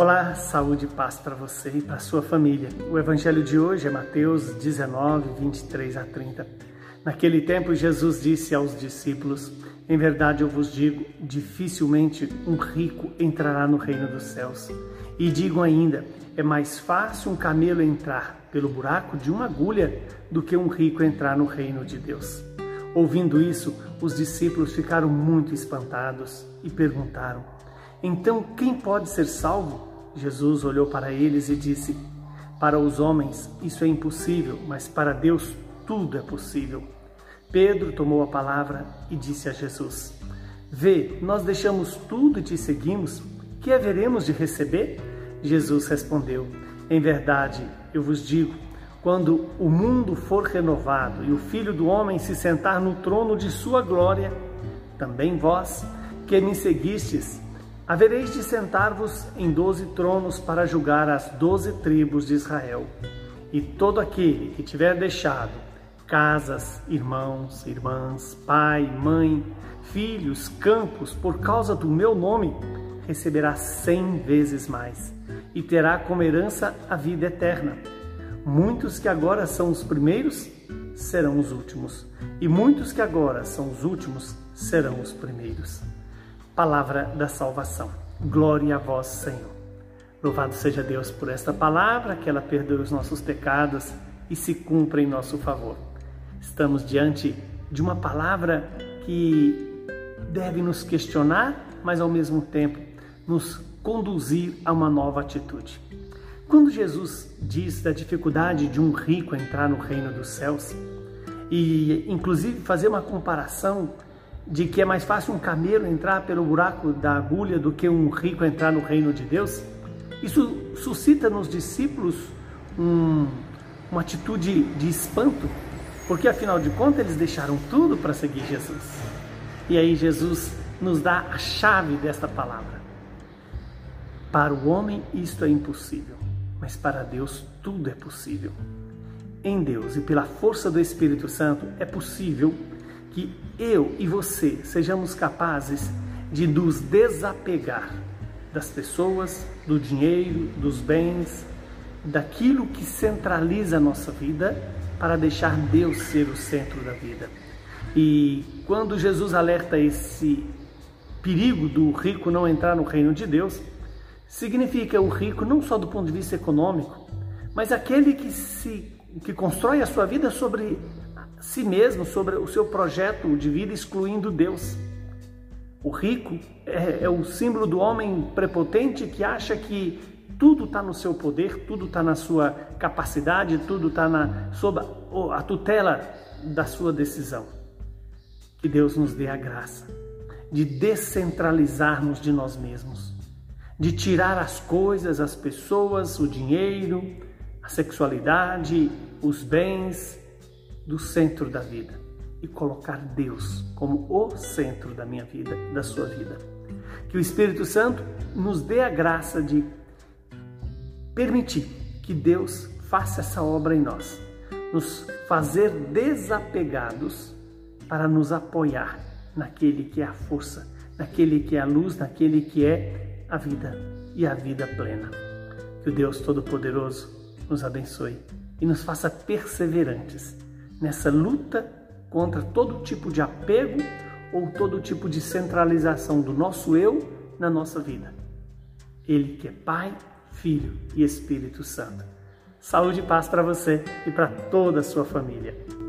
Olá, saúde e paz para você e para sua família. O evangelho de hoje é Mateus 19, 23 a 30. Naquele tempo, Jesus disse aos discípulos: Em verdade eu vos digo, dificilmente um rico entrará no reino dos céus. E digo ainda: é mais fácil um camelo entrar pelo buraco de uma agulha do que um rico entrar no reino de Deus. Ouvindo isso, os discípulos ficaram muito espantados e perguntaram: Então quem pode ser salvo? Jesus olhou para eles e disse: Para os homens isso é impossível, mas para Deus tudo é possível. Pedro tomou a palavra e disse a Jesus: Vê, nós deixamos tudo e te seguimos. Que haveremos de receber? Jesus respondeu: Em verdade, eu vos digo, quando o mundo for renovado e o Filho do Homem se sentar no trono de sua glória, também vós, que me seguistes, Havereis de sentar-vos em doze tronos para julgar as doze tribos de Israel. E todo aquele que tiver deixado casas, irmãos, irmãs, pai, mãe, filhos, campos, por causa do meu nome, receberá cem vezes mais e terá como herança a vida eterna. Muitos que agora são os primeiros serão os últimos, e muitos que agora são os últimos serão os primeiros palavra da salvação. Glória a vós, Senhor. Louvado seja Deus por esta palavra, que ela perdoe os nossos pecados e se cumpra em nosso favor. Estamos diante de uma palavra que deve nos questionar, mas ao mesmo tempo nos conduzir a uma nova atitude. Quando Jesus diz da dificuldade de um rico entrar no reino dos céus, e inclusive fazer uma comparação de que é mais fácil um camelo entrar pelo buraco da agulha do que um rico entrar no reino de Deus, isso suscita nos discípulos um, uma atitude de espanto, porque afinal de contas eles deixaram tudo para seguir Jesus. E aí Jesus nos dá a chave desta palavra. Para o homem isto é impossível, mas para Deus tudo é possível. Em Deus e pela força do Espírito Santo é possível que eu e você sejamos capazes de nos desapegar das pessoas, do dinheiro, dos bens, daquilo que centraliza a nossa vida para deixar Deus ser o centro da vida. E quando Jesus alerta esse perigo do rico não entrar no reino de Deus, significa o rico não só do ponto de vista econômico, mas aquele que se que constrói a sua vida sobre si mesmo, sobre o seu projeto de vida, excluindo Deus. O rico é, é o símbolo do homem prepotente que acha que tudo está no seu poder, tudo está na sua capacidade, tudo está sob a tutela da sua decisão. Que Deus nos dê a graça de descentralizarmos de nós mesmos, de tirar as coisas, as pessoas, o dinheiro, a sexualidade, os bens, do centro da vida e colocar Deus como o centro da minha vida, da sua vida. Que o Espírito Santo nos dê a graça de permitir que Deus faça essa obra em nós, nos fazer desapegados para nos apoiar naquele que é a força, naquele que é a luz, naquele que é a vida e a vida plena. Que o Deus Todo-Poderoso nos abençoe e nos faça perseverantes nessa luta contra todo tipo de apego ou todo tipo de centralização do nosso eu na nossa vida. Ele que é Pai, Filho e Espírito Santo. Saúde e paz para você e para toda a sua família.